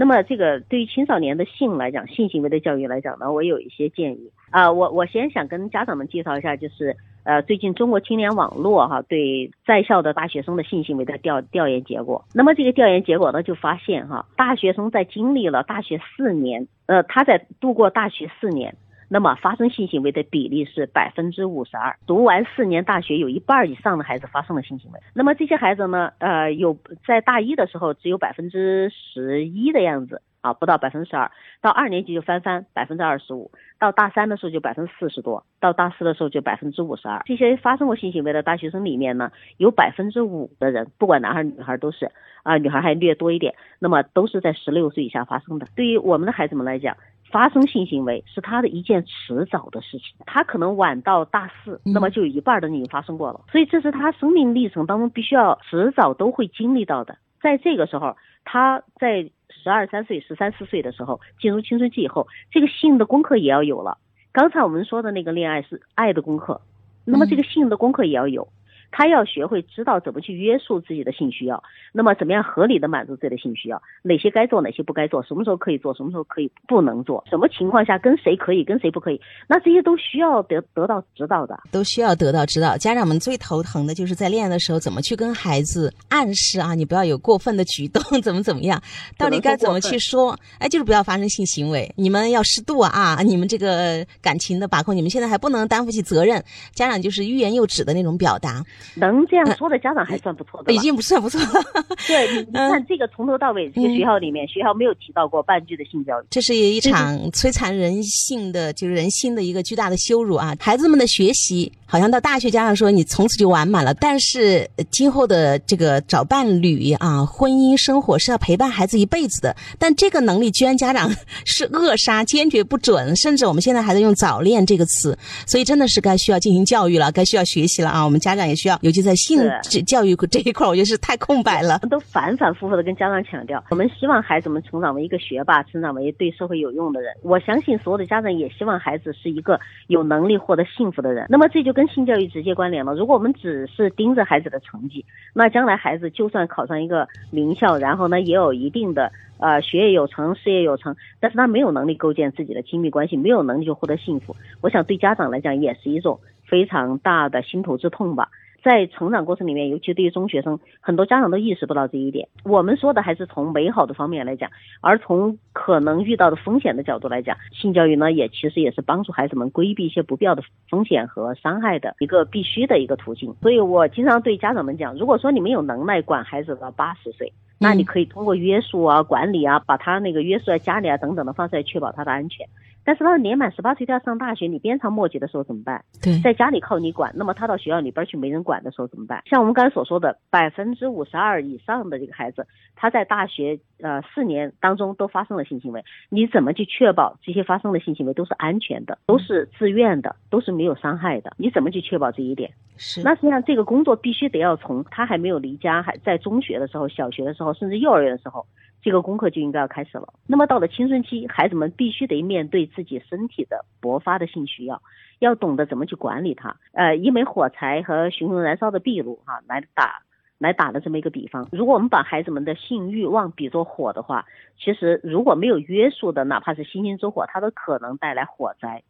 那么这个对于青少年的性来讲，性行为的教育来讲呢，我有一些建议啊。我我先想跟家长们介绍一下，就是呃，最近中国青年网络哈对在校的大学生的性行为的调调研结果。那么这个调研结果呢，就发现哈，大学生在经历了大学四年，呃，他在度过大学四年。那么发生性行为的比例是百分之五十二，读完四年大学有一半以上的孩子发生了性行为。那么这些孩子呢，呃，有在大一的时候只有百分之十一的样子啊，不到百分之十二，到二年级就翻番百分之二十五，到大三的时候就百分之四十多，到大四的时候就百分之五十二。这些发生过性行为的大学生里面呢，有百分之五的人，不管男孩女孩都是啊，女孩还略多一点，那么都是在十六岁以下发生的。对于我们的孩子们来讲。发生性行为是他的一件迟早的事情，他可能晚到大四，那么就有一半的已经发生过了，所以这是他生命历程当中必须要迟早都会经历到的。在这个时候，他在十二三岁、十三四岁的时候进入青春期以后，这个性的功课也要有了。刚才我们说的那个恋爱是爱的功课，那么这个性的功课也要有。他要学会知道怎么去约束自己的性需要，那么怎么样合理的满足自己的性需要？哪些该做，哪些不该做？什么时候可以做，什么时候可以不能做？什么情况下跟谁可以，跟谁不可以？那这些都需要得得到指导的，都需要得到指导。家长们最头疼的就是在恋爱的时候怎么去跟孩子暗示啊，你不要有过分的举动，怎么怎么样？到底该怎么去说？哎，就是不要发生性行为，你们要适度啊！你们这个感情的把控，你们现在还不能担负起责任。家长就是欲言又止的那种表达。能这样说的家长还算不错的，已经不算不错了。对，你看这个从头到尾，这个学校里面，学校没有提到过半句的性教育。这是一场摧残人性的，就是人心的一个巨大的羞辱啊！孩子们的学习好像到大学，家长说你从此就完满了，但是今后的这个找伴侣啊，婚姻生活是要陪伴孩子一辈子的。但这个能力居然家长是扼杀，坚决不准，甚至我们现在还在用早恋这个词，所以真的是该需要进行教育了，该需要学习了啊！我们家长也需要。尤其在性教育这一块，我觉得是太空白了。都反反复复的跟家长强调，我们希望孩子们成长为一个学霸，成长为对社会有用的人。我相信所有的家长也希望孩子是一个有能力获得幸福的人。那么这就跟性教育直接关联了。如果我们只是盯着孩子的成绩，那将来孩子就算考上一个名校，然后呢也有一定的呃学业有成、事业有成，但是他没有能力构建自己的亲密关系，没有能力就获得幸福。我想对家长来讲也是一种非常大的心头之痛吧。在成长过程里面，尤其对于中学生，很多家长都意识不到这一点。我们说的还是从美好的方面来讲，而从可能遇到的风险的角度来讲，性教育呢，也其实也是帮助孩子们规避一些不必要的风险和伤害的一个必须的一个途径。所以我经常对家长们讲，如果说你们有能耐管孩子到八十岁，那你可以通过约束啊、管理啊，把他那个约束在家里啊等等的方式来确保他的安全。但是他年满十八岁，他要上大学，你鞭长莫及的时候怎么办？对，在家里靠你管，那么他到学校里边去没人管的时候怎么办？像我们刚才所说的，百分之五十二以上的这个孩子，他在大学呃四年当中都发生了性行为，你怎么去确保这些发生的性行为都是安全的，都是自愿的，都是没有伤害的？你怎么去确保这一点？是。那实际上这个工作必须得要从他还没有离家，还在中学的时候、小学的时候，甚至幼儿园的时候。这个功课就应该要开始了。那么到了青春期，孩子们必须得面对自自己身体的勃发的性需要，要懂得怎么去管理它。呃，一枚火柴和熊熊燃烧的壁炉，哈，来打，来打的这么一个比方。如果我们把孩子们的性欲望比作火的话，其实如果没有约束的，哪怕是星星之火，它都可能带来火灾。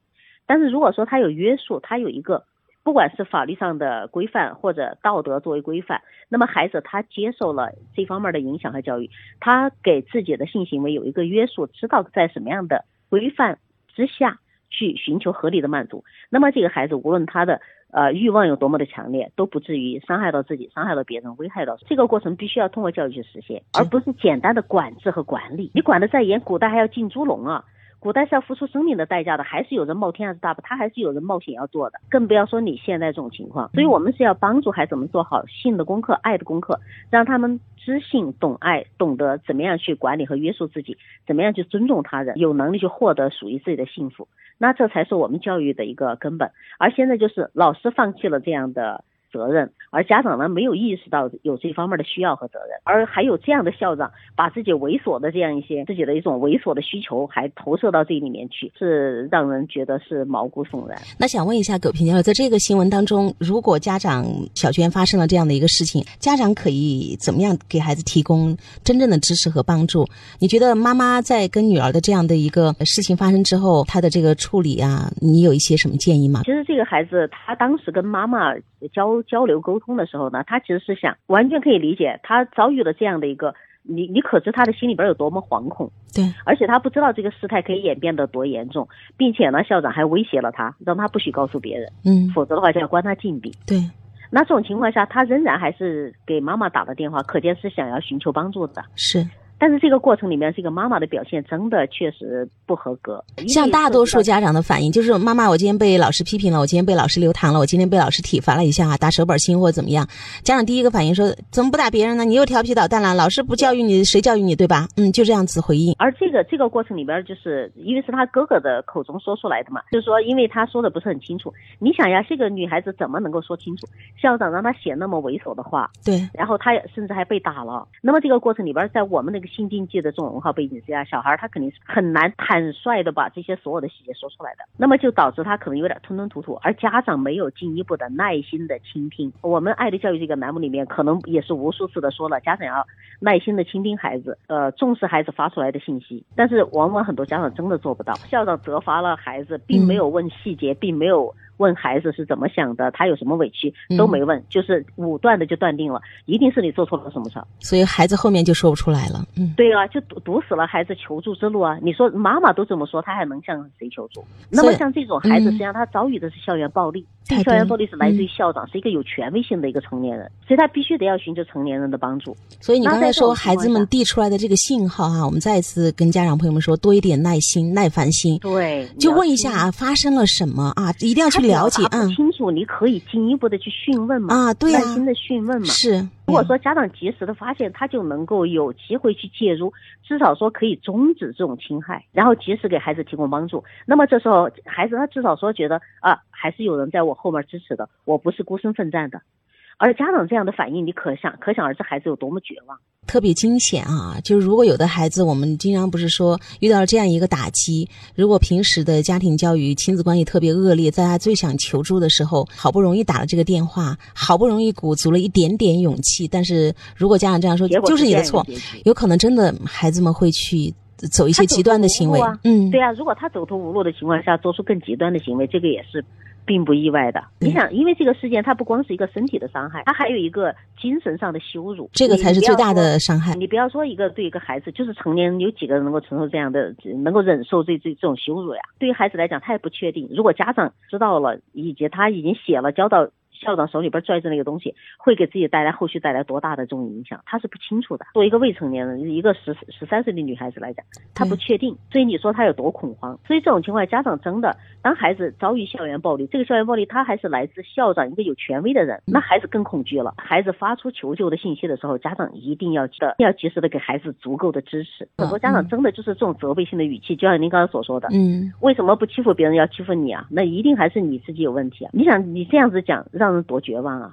但是如果说它有约束，它有一个。不管是法律上的规范或者道德作为规范，那么孩子他接受了这方面的影响和教育，他给自己的性行为有一个约束，知道在什么样的规范之下去寻求合理的满足，那么这个孩子无论他的呃欲望有多么的强烈，都不至于伤害到自己，伤害到别人，危害到这个过程必须要通过教育去实现，而不是简单的管制和管理。你管的再严，古代还要进猪笼啊。古代是要付出生命的代价的，还是有人冒天下之大不，他还是有人冒险要做的，更不要说你现在这种情况。所以，我们是要帮助孩子们做好性的功课、爱的功课，让他们知性、懂爱，懂得怎么样去管理和约束自己，怎么样去尊重他人，有能力去获得属于自己的幸福。那这才是我们教育的一个根本。而现在就是老师放弃了这样的责任，而家长呢没有意识到有这方面的需要和责任，而还有这样的校长把自己猥琐的这样一些自己的一种猥琐的需求还投射到这里面去，是让人觉得是毛骨悚然。那想问一下葛平教授，在这个新闻当中，如果家长小娟发生了这样的一个事情，家长可以怎么样给孩子提供真正的支持和帮助？你觉得妈妈在跟女儿的这样的一个事情发生之后，她的这个处理啊，你有一些什么建议吗？其实这个孩子他当时跟妈妈交交流沟通的时候呢，他其实是想完全可以理解，他遭遇了这样的一个，你你可知他的心里边有多么惶恐？对，而且他不知道这个事态可以演变得多严重，并且呢，校长还威胁了他，让他不许告诉别人，嗯，否则的话就要关他禁闭。对，那这种情况下，他仍然还是给妈妈打了电话，可见是想要寻求帮助的。是。但是这个过程里面，这个妈妈的表现真的确实不合格。像大多数家长的反应就是：妈妈，我今天被老师批评了，我今天被老师留堂了，我今天被老师体罚了一下啊，打手板心或者怎么样。家长第一个反应说：怎么不打别人呢？你又调皮捣蛋了，老师不教育你，谁教育你，对吧？嗯，就这样子回应。而这个这个过程里边，就是因为是他哥哥的口中说出来的嘛，就是说，因为他说的不是很清楚。你想呀，这个女孩子怎么能够说清楚？校长让她写那么猥琐的话，对，然后她甚至还被打了。那么这个过程里边，在我们那个新经济的这种。文化背景之下，小孩他肯定是很难坦率的把这些所有的细节说出来的，那么就导致他可能有点吞吞吐吐，而家长没有进一步的耐心的倾听。我们爱的教育这个栏目里面，可能也是无数次的说了，家长要耐心的倾听孩子，呃，重视孩子发出来的信息。但是往往很多家长真的做不到，校长责罚了孩子，并没有问细节，并没有。问孩子是怎么想的，他有什么委屈都没问，就是武断的就断定了，一定是你做错了什么事儿，所以孩子后面就说不出来了。嗯，对啊，就堵堵死了孩子求助之路啊！你说妈妈都这么说，他还能向谁求助？那么像这种孩子，实际上他遭遇的是校园暴力，这校园暴力是来自于校长，是一个有权威性的一个成年人，所以他必须得要寻求成年人的帮助。所以你刚才说孩子们递出来的这个信号啊，我们再一次跟家长朋友们说，多一点耐心、耐烦心。对，就问一下啊，发生了什么啊？一定要去了解，嗯。你可以进一步的去询问嘛？啊，对耐心的询问嘛。是，如果说家长及时的发现，他就能够有机会去介入，至少说可以终止这种侵害，然后及时给孩子提供帮助。那么这时候，孩子他至少说觉得啊，还是有人在我后面支持的，我不是孤身奋战的。而家长这样的反应，你可想可想而知，孩子有多么绝望，特别惊险啊！就是如果有的孩子，我们经常不是说遇到了这样一个打击，如果平时的家庭教育、亲子关系特别恶劣，在他最想求助的时候，好不容易打了这个电话，好不容易鼓足了一点点勇气，但是如果家长这样说，就是你的错，有可能真的孩子们会去走一些极端的行为。嗯，对啊，如果他走投无路的情况下做出更极端的行为，这个也是。并不意外的，你想，因为这个事件，它不光是一个身体的伤害，它还有一个精神上的羞辱，这个才是最大的伤害。你不要说一个对一个孩子，就是成年人有几个人能够承受这样的，能够忍受这这这种羞辱呀？对于孩子来讲，他也不确定。如果家长知道了，以及他已经写了交到。校长手里边拽着那个东西，会给自己带来后续带来多大的这种影响，他是不清楚的。作为一个未成年人，一个十十三岁的女孩子来讲，她不确定，所以你说她有多恐慌？所以这种情况，家长真的，当孩子遭遇校园暴力，这个校园暴力他还是来自校长一个有权威的人，那孩子更恐惧了。孩子发出求救的信息的时候，家长一定要记得要及时的给孩子足够的支持。很多家长真的就是这种责备性的语气，就像您刚才所说的，嗯，为什么不欺负别人要欺负你啊？那一定还是你自己有问题啊！你想你这样子讲，让。多绝望啊！